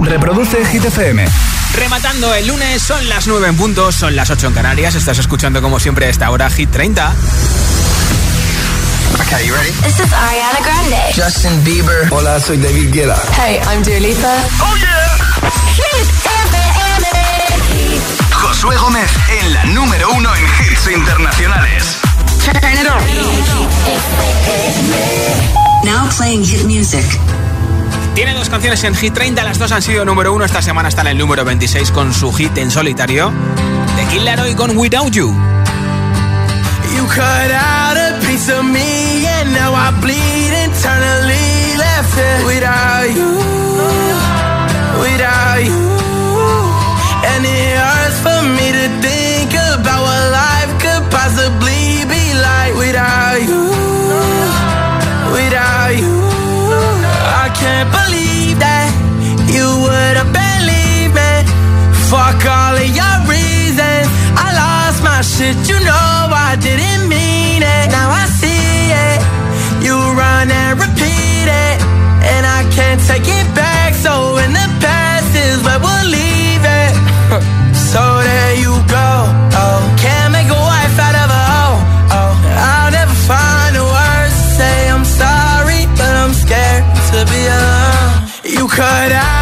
Reproduce Hit FM. Rematando el lunes, son las 9 en punto, son las 8 en Canarias. Estás escuchando como siempre a esta hora Hit 30. Okay, you ready? This is Ariana Grande. Justin Bieber. Hola, soy David Guetta. Hey, I'm Dua Lipa. Oh yeah. Hit FM. Josué Gómez en la número uno en hits internacionales. Turn it on. Now playing hit music. Tiene dos canciones en Hit 30, las dos han sido número uno. Esta semana está en el número 26 con su hit en solitario. The Killer hoy con Without You. You cut out a piece of me and now I bleed internally left it without you, without you. Can't believe that you would have been me. Fuck all of your reasons. I lost my shit, you know I didn't mean it. Now I see it. You run and repeat You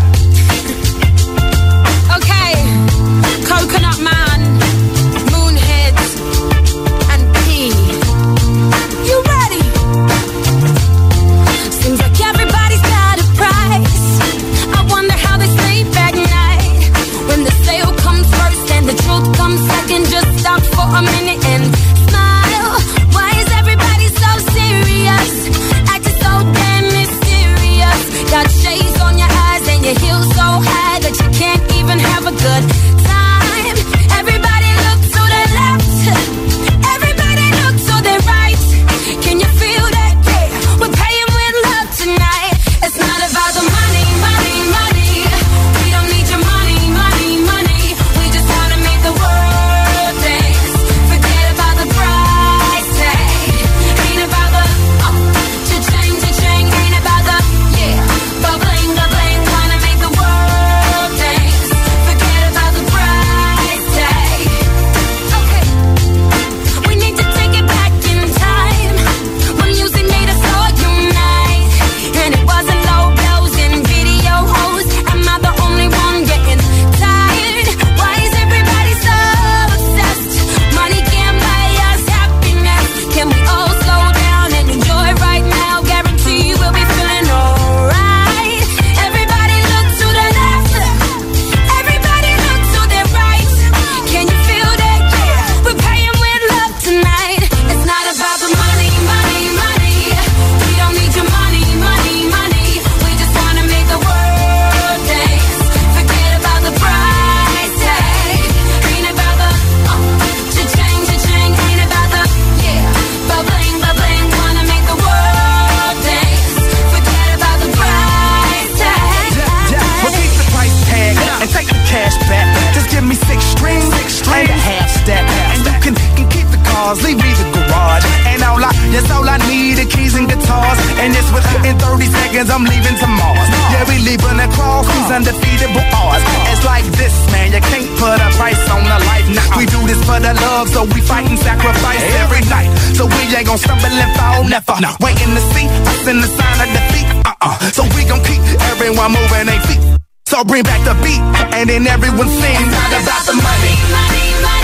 Everyone moving their feet. So bring back the beat, and then everyone sings. Not about the money. money, money.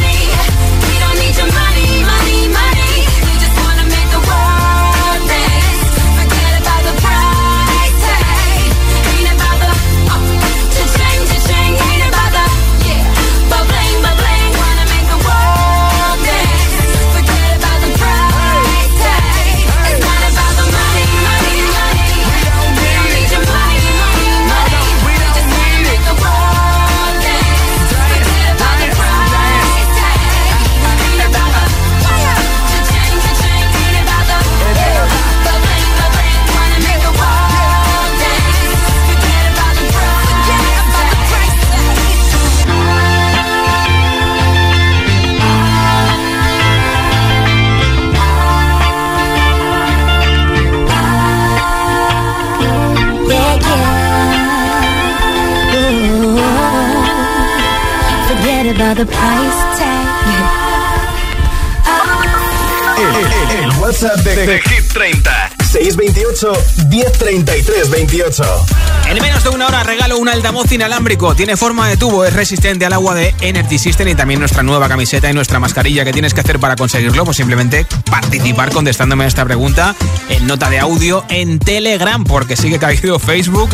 Forget about the price tag. El, el- el WhatsApp de, de Hit 30 628 1033 28 En menos de una hora regalo un altavoz inalámbrico. Tiene forma de tubo, es resistente al agua de Energy System y también nuestra nueva camiseta y nuestra mascarilla. ¿Qué tienes que hacer para conseguirlo? Pues simplemente participar contestándome a esta pregunta en nota de audio en Telegram, porque sigue caído Facebook.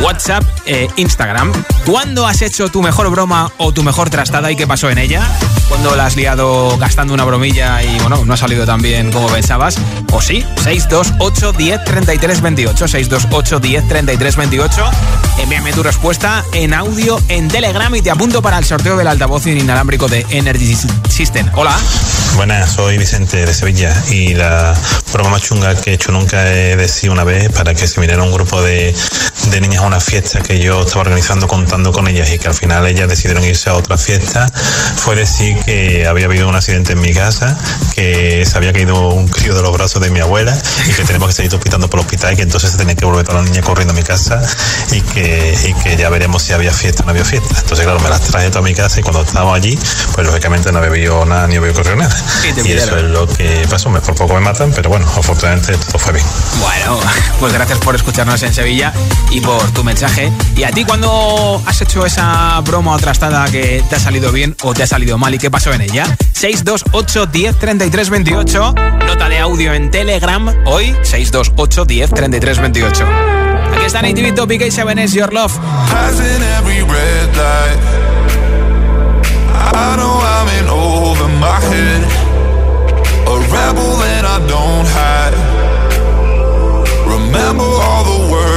WhatsApp, eh, Instagram. ¿Cuándo has hecho tu mejor broma o tu mejor trastada y qué pasó en ella? ¿Cuándo la has liado gastando una bromilla y bueno, no ha salido tan bien como pensabas? ¿O sí? 628 10 33 28. 628 10 33 28. Envíame tu respuesta en audio en Telegram y te apunto para el sorteo del altavoz inalámbrico de Energy System. Hola. Buenas, soy Vicente de Sevilla y la broma más chunga que he hecho nunca he decidido una vez para que se viniera un grupo de niñas a una fiesta que yo estaba organizando contando con ellas y que al final ellas decidieron irse a otra fiesta fue decir que había habido un accidente en mi casa, que se había caído un crío de los brazos de mi abuela y que tenemos que seguir hospitando por el hospital y que entonces se tenía que volver todas las niñas corriendo a mi casa y que, y que ya veremos si había fiesta o no había fiesta. Entonces claro, me las traje toda mi casa y cuando estábamos allí, pues lógicamente no bebido nada ni había corrido nada. Y Y eso es lo que pasó. Me por poco me matan, pero bueno, afortunadamente todo fue bien. Bueno, pues gracias por escucharnos en Sevilla y por tu mensaje. ¿Y a ti cuando has hecho esa broma o trastada que te ha salido bien o te ha salido mal y qué pasó en ella? 628 10 33 28. Nota de audio en Telegram. Hoy 628 10 33 28. Aquí está Native Topic A7 Your Love. Passing every red light. I know I'm in over my head. A rebel and I don't hide. Remember all the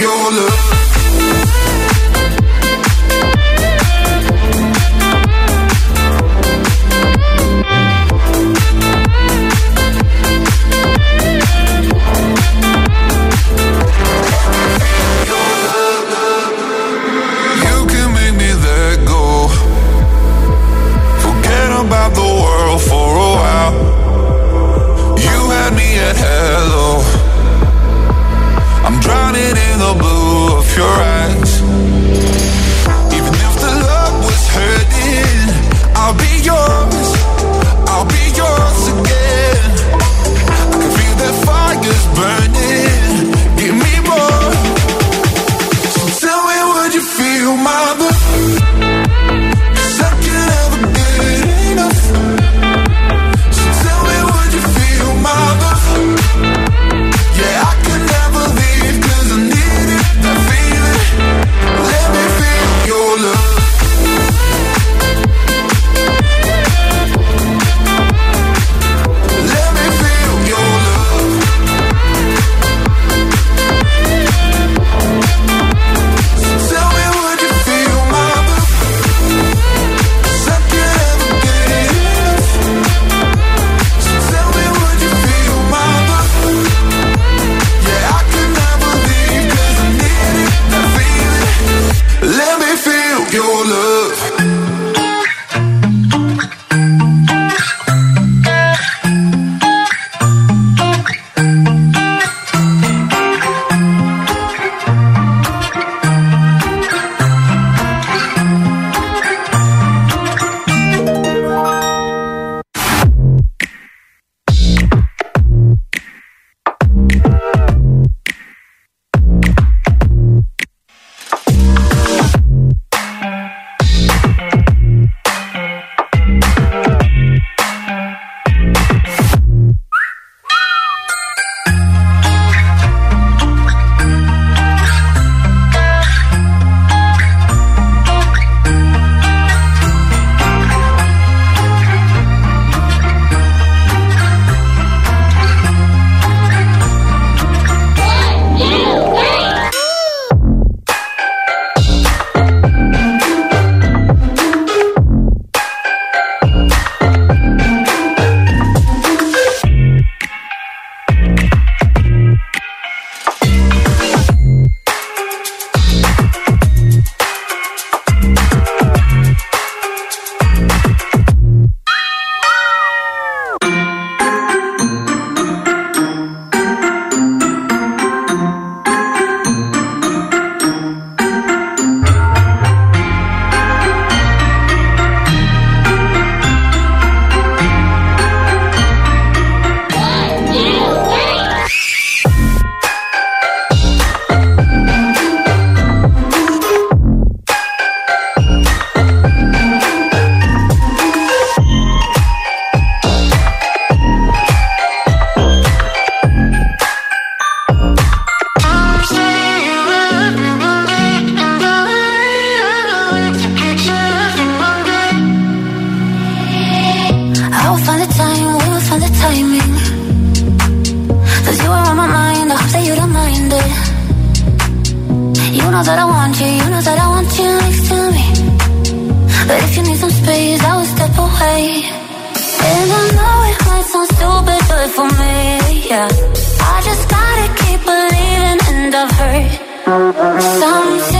your love Some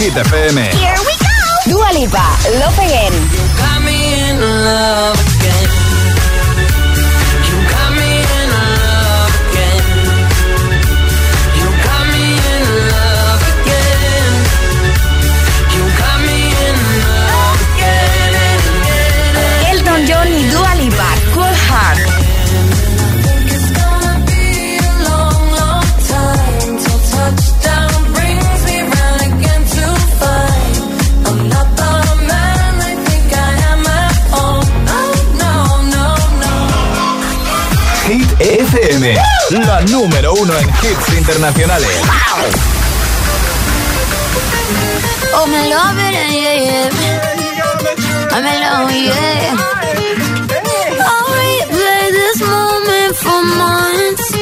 Hit FM. Here we go. Dua Lipa, Love Again. FM, la número uno en hits internacionales. Oh, me love it, yeah, yeah. I'm in love, yeah. I'll replay this moment for months.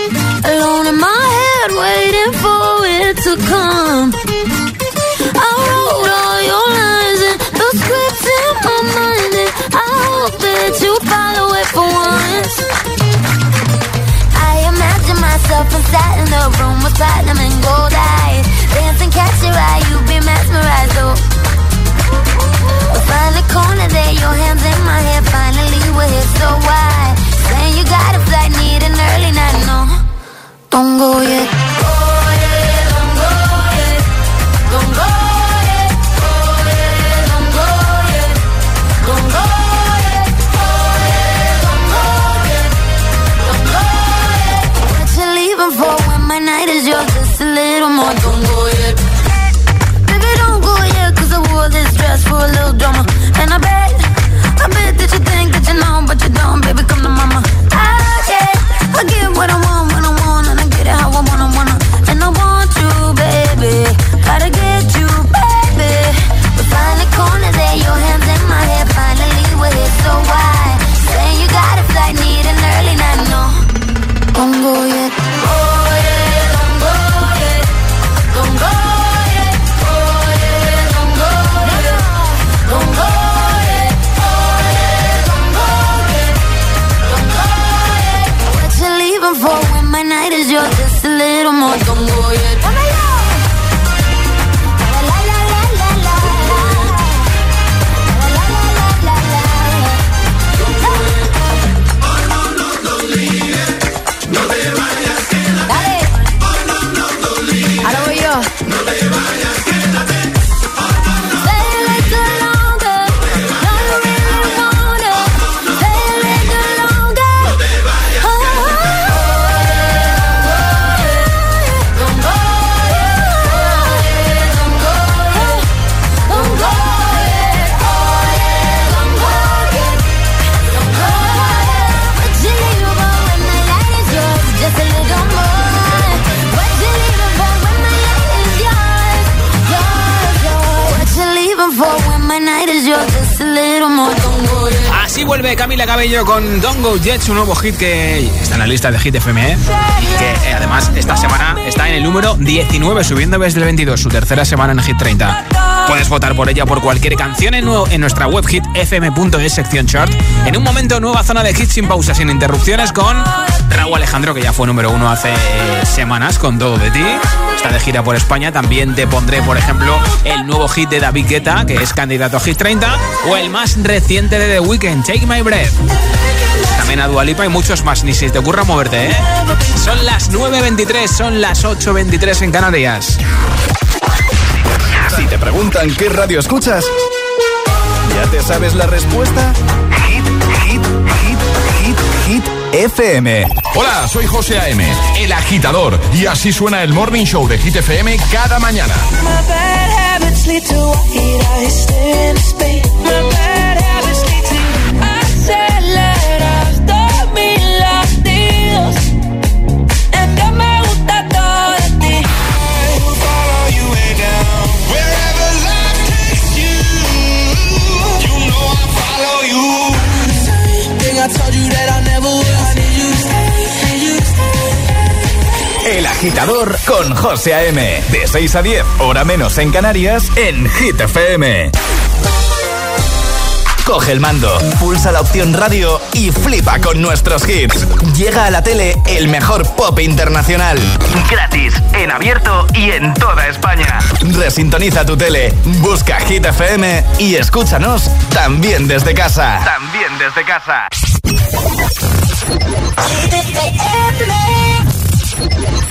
Alone in my head, waiting for it to come. I wrote all your lines and the scripts in my mind, and I hope that you myself inside in the room with platinum and gold eyes. Dancing, catch your eye, you be mesmerized, oh. We find a corner there, your hands in my hair. Finally, we're here, so why? Saying you got a flight, a little su nuevo hit que está en la lista de Hit FM ¿eh? que eh, además esta semana está en el número 19, subiendo desde el 22, su tercera semana en Hit 30. Puedes votar por ella por cualquier canción en, nuevo- en nuestra web hitfm.es sección chart. En un momento, nueva zona de hits sin pausas, sin interrupciones con Raúl Alejandro, que ya fue número uno hace semanas con Todo de ti. Está de gira por España. También te pondré, por ejemplo, el nuevo hit de David Guetta, que es candidato a Hit 30, o el más reciente de The Weeknd, Take My Breath. También a Dualipa y muchos más, ni si te ocurra moverte, ¿eh? Son las 9.23, son las 8.23 en Canarias. Si te preguntan qué radio escuchas, ¿ya te sabes la respuesta? Hit, hit, hit, hit, hit FM. Hola, soy José A.M., el agitador, y así suena el Morning Show de Hit FM cada mañana. My bad agitador con José A.M. De 6 a 10, hora menos en Canarias, en Hit FM. Coge el mando, pulsa la opción radio y flipa con nuestros hits. Llega a la tele el mejor pop internacional. Gratis, en abierto y en toda España. Resintoniza tu tele, busca Hit FM y escúchanos también desde casa. También desde casa.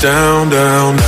Down, down, down.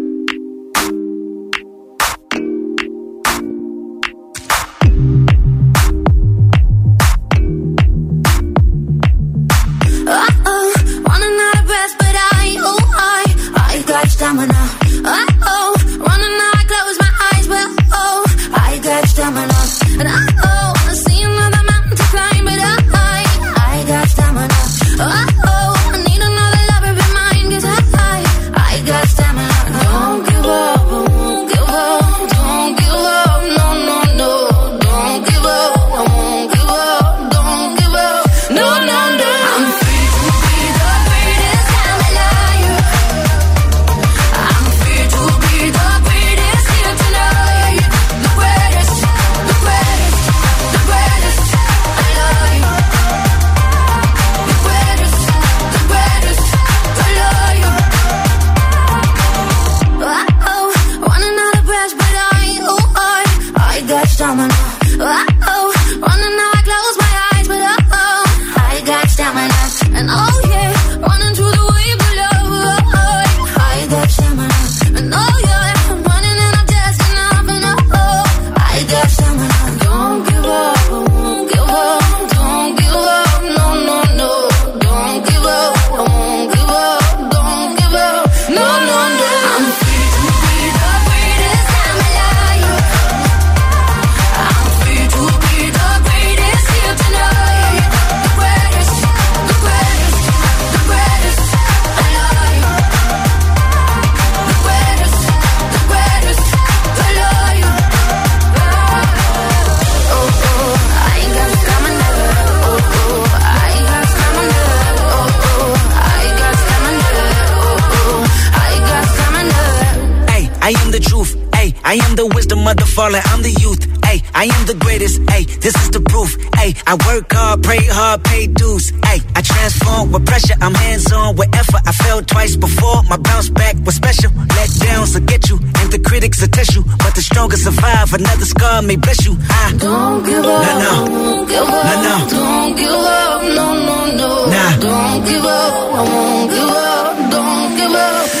Hey, I am the wisdom of the fallen. I'm the youth. Hey, I am the greatest. Hey, this is the proof. Ay, I work hard, pray hard, pay dues. Ay, I transform with pressure. I'm hands on with effort. I fell twice before. My bounce back was special. Let downs will get you, and the critics will test you. But the strongest survive. Another scar may bless you. I don't give up. Nah, no. Don't give up. Nah, no. Don't give up. No, no, no. Nah. Don't give up. I won't give up. Don't give up.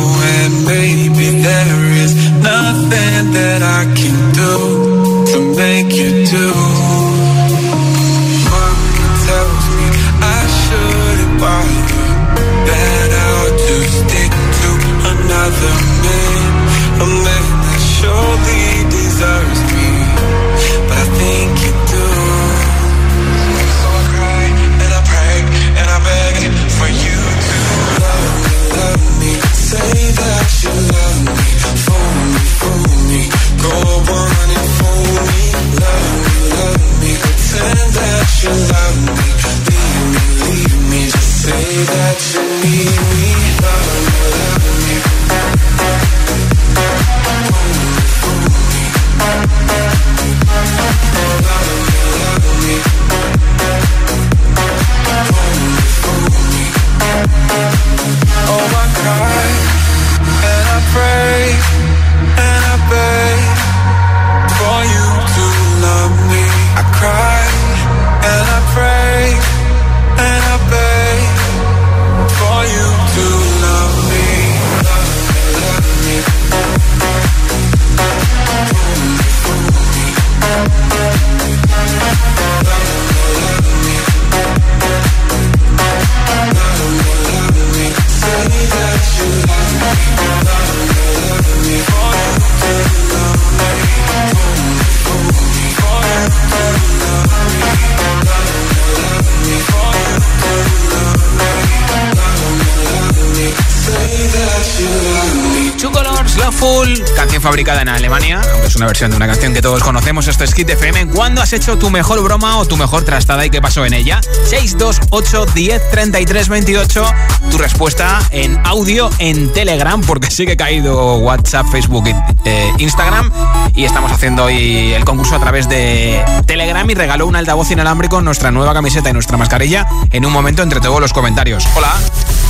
Canción fabricada en Alemania, aunque es una versión de una canción que todos conocemos. Esto es Hit FM. ¿Cuándo has hecho tu mejor broma o tu mejor trastada y qué pasó en ella? 628 10 33 28. Tu respuesta en audio en Telegram, porque sí que ha caído WhatsApp, Facebook e Instagram. Y estamos haciendo hoy el concurso a través de Telegram y regaló un altavoz inalámbrico, nuestra nueva camiseta y nuestra mascarilla en un momento entre todos los comentarios. Hola.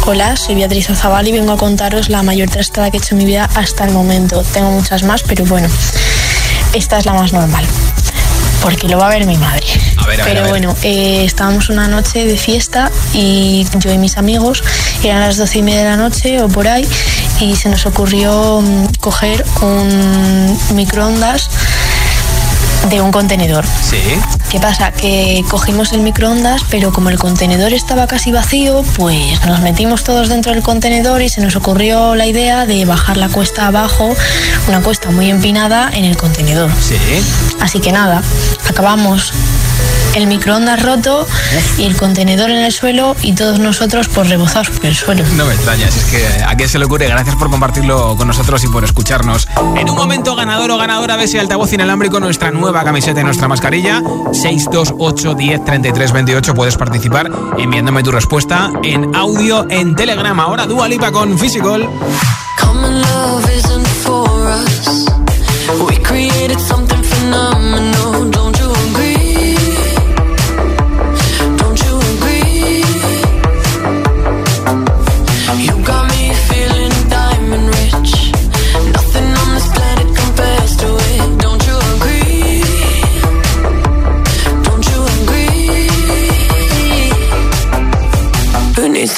Hola, soy Beatriz Azabal y vengo a contaros la mayor trastada que he hecho en mi vida hasta el momento. Tengo muchas más, pero bueno, esta es la más normal. Porque lo va a ver mi madre. A ver, a ver, Pero a ver. bueno, eh, estábamos una noche de fiesta y yo y mis amigos, eran las doce y media de la noche o por ahí, y se nos ocurrió mm, coger un microondas de un contenedor. Sí. ¿Qué pasa? Que cogimos el microondas, pero como el contenedor estaba casi vacío, pues nos metimos todos dentro del contenedor y se nos ocurrió la idea de bajar la cuesta abajo, una cuesta muy empinada en el contenedor. Sí. Así que nada, acabamos el microondas roto y el contenedor en el suelo y todos nosotros por rebozados por el suelo. No me extrañas, es que a quién se le ocurre. Gracias por compartirlo con nosotros y por escucharnos. En un momento, ganador o ganadora de ese altavoz inalámbrico, nuestra nueva camiseta y nuestra mascarilla. 628 10 33 28. Puedes participar enviándome tu respuesta en audio en Telegram. Ahora Dua Lipa con Physical.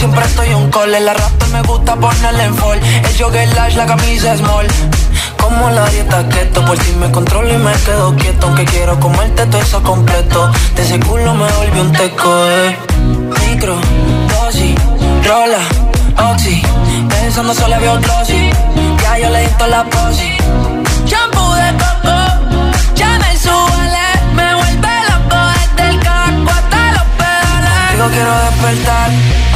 siempre estoy en un cole. La rap me gusta ponerle en fall. El jogger lash, la camisa small. Como la dieta keto, por si me controlo y me quedo quieto. Aunque quiero comerte todo eso completo. De ese culo me volvió un teco, eh. Micro, dosis, rola, oxi. Pensando solo había un Ya yo le di toda la posi. Shampoo de coco, ya me subale. Me vuelve loco desde el caco hasta los pedales. Digo, quiero despertar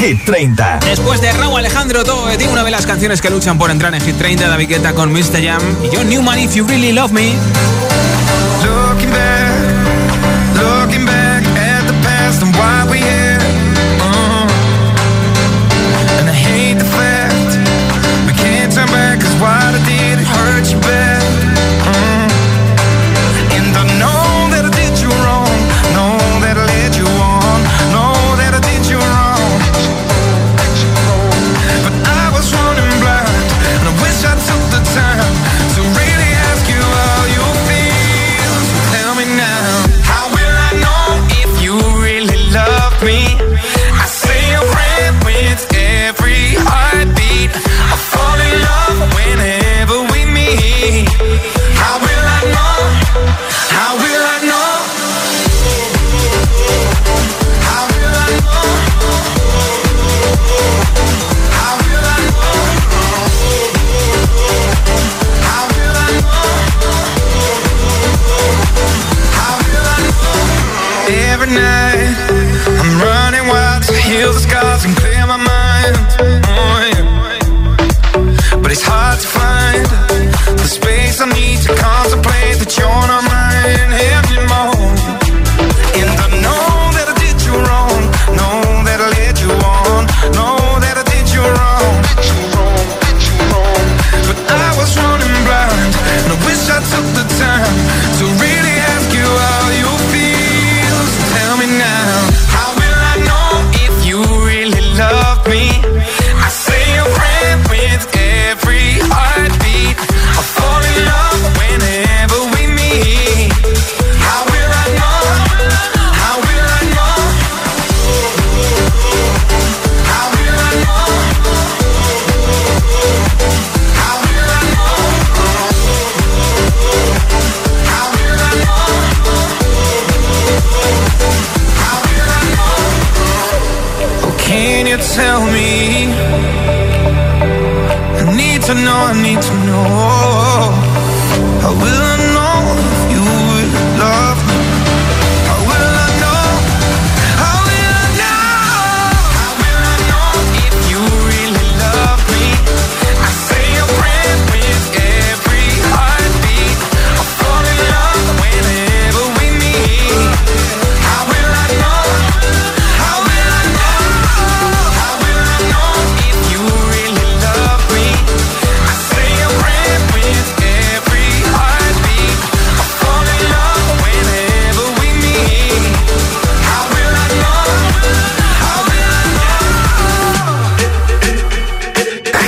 Hit 30. Después de Raúl Alejandro Toe, tiene una de las canciones que luchan por entrar en Hit 30, David Guetta con Mr. Jam y John Newman, If You Really Love Me. Looking back, looking back at the past and why we here. Uh, and I hate the fact we can't turn back cause what I did hurt you bad. night.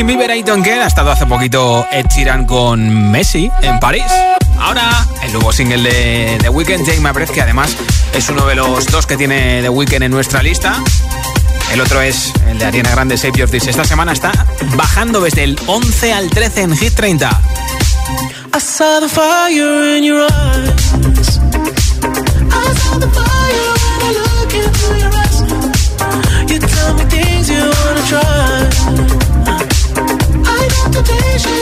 Justin Bieber, Kerr. Ha estado hace poquito Ed Sheeran con Messi en París. Ahora, el nuevo single de The Weeknd, Jake My que además es uno de los dos que tiene The Weeknd en nuestra lista. El otro es el de Ariana Grande, Save Your This. Esta semana está bajando desde el 11 al 13 en Hit 30. I saw the fire in your eyes. I saw the fire when I look into your eyes. You tell me things you wanna try. I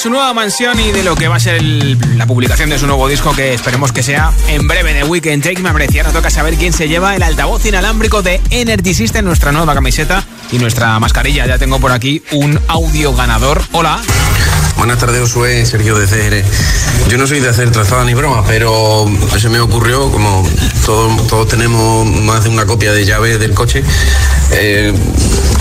su nueva mansión y de lo que va a ser la publicación de su nuevo disco, que esperemos que sea en breve de Weekend Take. Me aprecia, nos toca saber quién se lleva el altavoz inalámbrico de Energy System, nuestra nueva camiseta y nuestra mascarilla. Ya tengo por aquí un audio ganador. Hola. Buenas tardes, Josué, Sergio de CR. Yo no soy de hacer trazada ni broma, pero se me ocurrió, como todos, todos tenemos más de una copia de llave del coche, eh,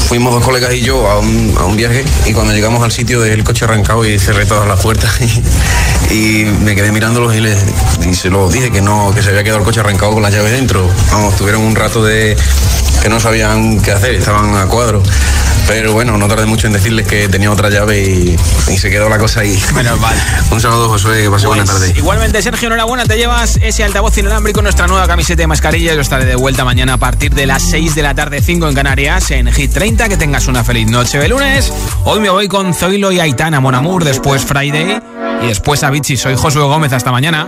fuimos dos colegas y yo a un, a un, viaje y cuando llegamos al sitio del coche arrancado y cerré todas las puertas y, me quedé mirándolos y, les, y se los dije que no, que se había quedado el coche arrancado con la llave dentro. Vamos, tuvieron un rato de que no sabían qué hacer, estaban a cuadro. Pero bueno, no tardé mucho en decirles que tenía otra llave y, y se quedó la cosa ahí. Menos mal. Un saludo, Josué, que pase buena Pues, tarde. Igualmente, Sergio, enhorabuena, te llevas ese altavoz inalámbrico, nuestra nueva camiseta de mascarilla. Yo estaré de vuelta mañana a partir de las 6 de la tarde, 5 en Canarias, en Hit 30. Que tengas una feliz noche de lunes. Hoy me voy con Zoilo y Aitana, Mon Amour, después Friday y después Avicii. Soy Josué Gómez, hasta mañana.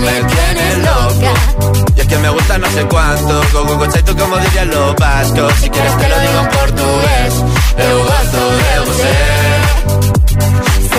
Me tienes loca. Y es que me gusta no sé cuánto, go go tú como dirían los vascos. Si quieres te lo digo en portugués, eu gosto.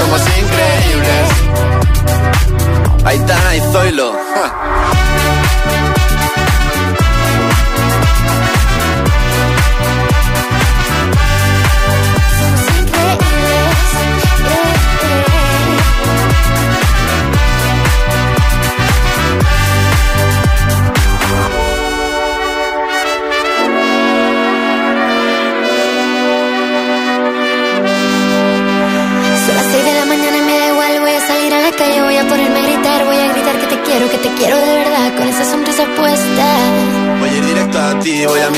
Somos increíbles. Aitana y Zoilo. ja.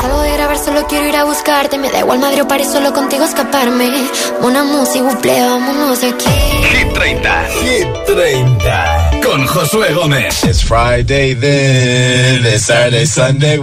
Salgo de grabar, solo quiero ir a buscarte. Me da igual Madrid o París, solo contigo escaparme. Una música, buple, vámonos aquí. Hit 30. Hit 30. Con Josué Gómez. It's Friday then, it's Saturday, Sunday. I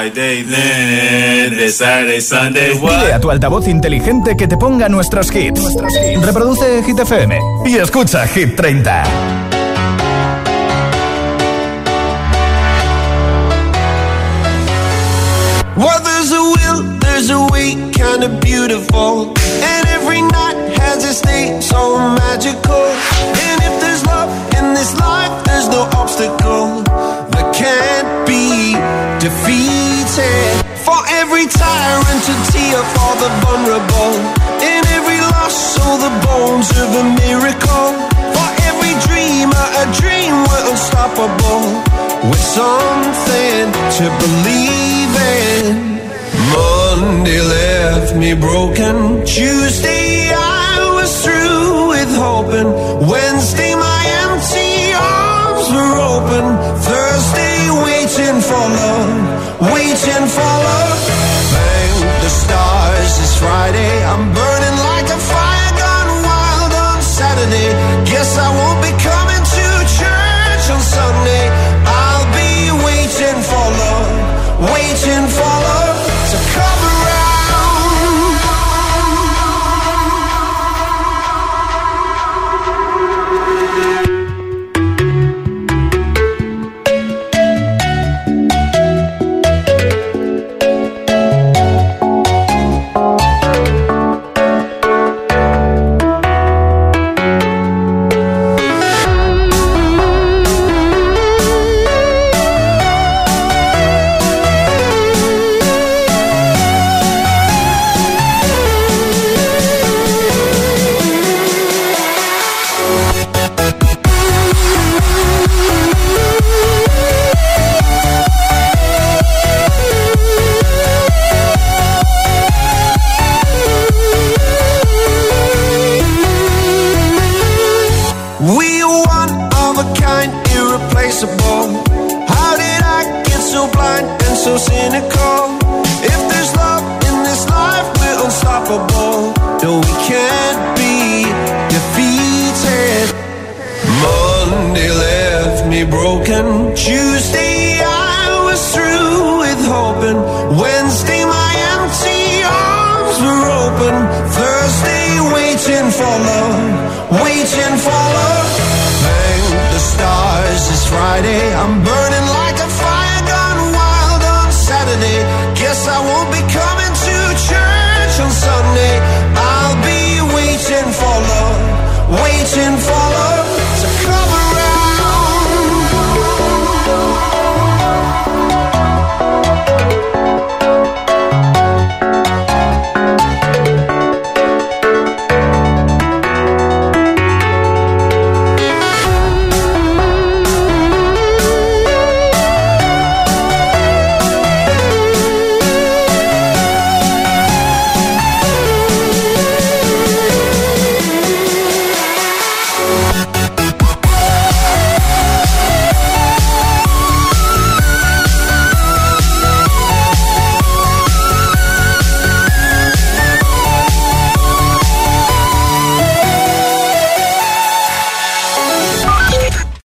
Friday then, it's Saturday, Sunday, what? Pide a tu altavoz inteligente que te ponga nuestros hits. Reproduce Hit FM y escucha Hit 30. Well, there's a will, there's a way, kinda beautiful. And every night has a state so magical. And if there's love in this life, there's no obstacle that can't be defeated. For every tyrant, a tear for the vulnerable. In every loss, so the bones of a miracle. For every dreamer, a dream we're unstoppable. With something to believe in. Monday left me broken. Tuesday I was through with hoping. Wednesday for love, waiting for love. Thank the stars it's Friday. I'm burning